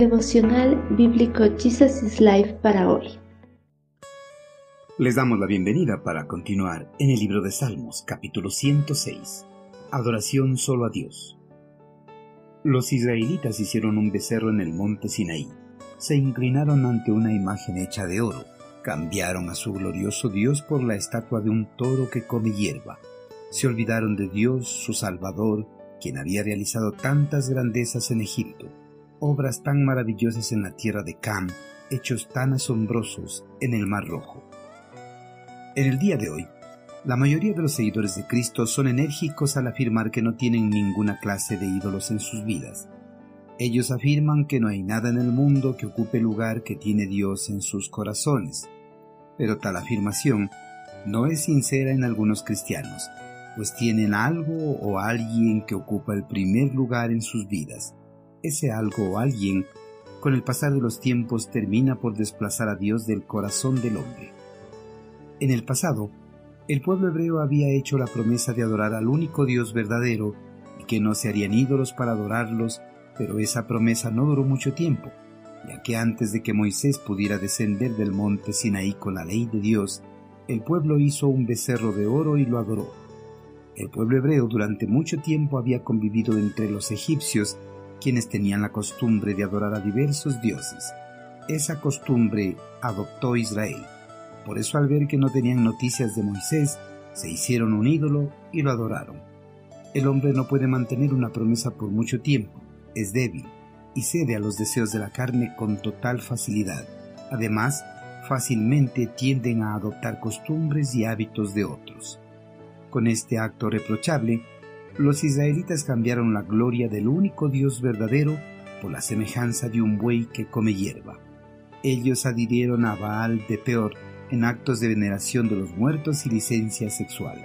Devocional Bíblico Jesus is Life para hoy. Les damos la bienvenida para continuar en el libro de Salmos, capítulo 106. Adoración solo a Dios. Los israelitas hicieron un becerro en el monte Sinaí. Se inclinaron ante una imagen hecha de oro. Cambiaron a su glorioso Dios por la estatua de un toro que come hierba. Se olvidaron de Dios, su Salvador, quien había realizado tantas grandezas en Egipto, obras tan maravillosas en la tierra de Cam, hechos tan asombrosos en el Mar Rojo. En el día de hoy, la mayoría de los seguidores de Cristo son enérgicos al afirmar que no tienen ninguna clase de ídolos en sus vidas. Ellos afirman que no hay nada en el mundo que ocupe el lugar que tiene Dios en sus corazones. Pero tal afirmación no es sincera en algunos cristianos, pues tienen algo o alguien que ocupa el primer lugar en sus vidas. Ese algo o alguien, con el pasar de los tiempos, termina por desplazar a Dios del corazón del hombre. En el pasado, el pueblo hebreo había hecho la promesa de adorar al único Dios verdadero y que no se harían ídolos para adorarlos, pero esa promesa no duró mucho tiempo, ya que antes de que Moisés pudiera descender del monte Sinaí con la ley de Dios, el pueblo hizo un becerro de oro y lo adoró. El pueblo hebreo durante mucho tiempo había convivido entre los egipcios, quienes tenían la costumbre de adorar a diversos dioses. Esa costumbre adoptó Israel. Por eso al ver que no tenían noticias de Moisés, se hicieron un ídolo y lo adoraron. El hombre no puede mantener una promesa por mucho tiempo, es débil y cede a los deseos de la carne con total facilidad. Además, fácilmente tienden a adoptar costumbres y hábitos de otros. Con este acto reprochable, los israelitas cambiaron la gloria del único Dios verdadero por la semejanza de un buey que come hierba. Ellos adhirieron a Baal de Peor en actos de veneración de los muertos y licencia sexual.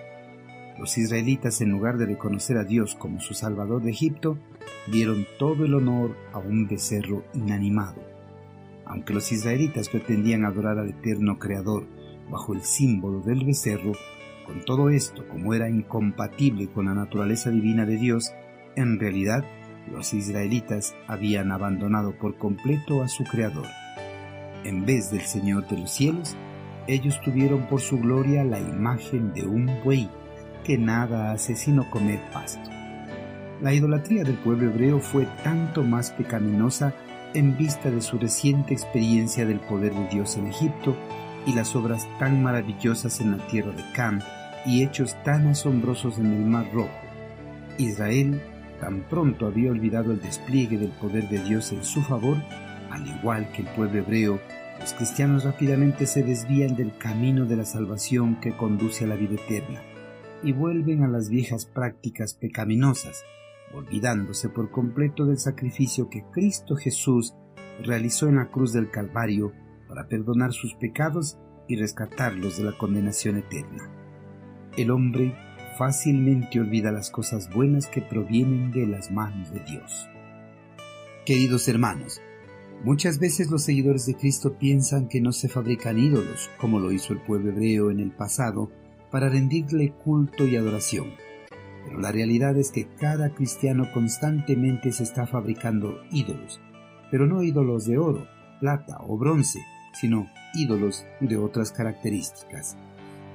Los israelitas, en lugar de reconocer a Dios como su Salvador de Egipto, dieron todo el honor a un becerro inanimado. Aunque los israelitas pretendían adorar al eterno Creador bajo el símbolo del becerro, con todo esto, como era incompatible con la naturaleza divina de Dios, en realidad los israelitas habían abandonado por completo a su Creador. En vez del Señor de los cielos, ellos tuvieron por su gloria la imagen de un buey que nada hace sino comer pasto. La idolatría del pueblo hebreo fue tanto más pecaminosa en vista de su reciente experiencia del poder de Dios en Egipto y las obras tan maravillosas en la tierra de Cam y hechos tan asombrosos en el Mar Rojo. Israel tan pronto había olvidado el despliegue del poder de Dios en su favor, al igual que el pueblo hebreo los cristianos rápidamente se desvían del camino de la salvación que conduce a la vida eterna y vuelven a las viejas prácticas pecaminosas, olvidándose por completo del sacrificio que Cristo Jesús realizó en la cruz del Calvario para perdonar sus pecados y rescatarlos de la condenación eterna. El hombre fácilmente olvida las cosas buenas que provienen de las manos de Dios. Queridos hermanos, Muchas veces los seguidores de Cristo piensan que no se fabrican ídolos, como lo hizo el pueblo hebreo en el pasado, para rendirle culto y adoración. Pero la realidad es que cada cristiano constantemente se está fabricando ídolos, pero no ídolos de oro, plata o bronce, sino ídolos de otras características.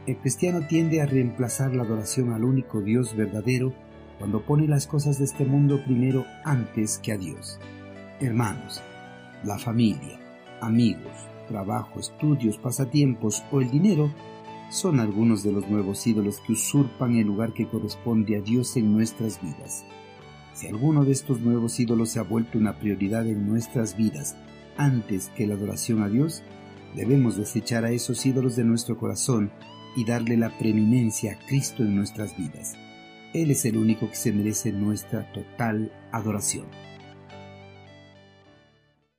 El cristiano tiende a reemplazar la adoración al único Dios verdadero cuando pone las cosas de este mundo primero antes que a Dios. Hermanos, la familia, amigos, trabajo, estudios, pasatiempos o el dinero son algunos de los nuevos ídolos que usurpan el lugar que corresponde a Dios en nuestras vidas. Si alguno de estos nuevos ídolos se ha vuelto una prioridad en nuestras vidas antes que la adoración a Dios, debemos desechar a esos ídolos de nuestro corazón y darle la preeminencia a Cristo en nuestras vidas. Él es el único que se merece nuestra total adoración.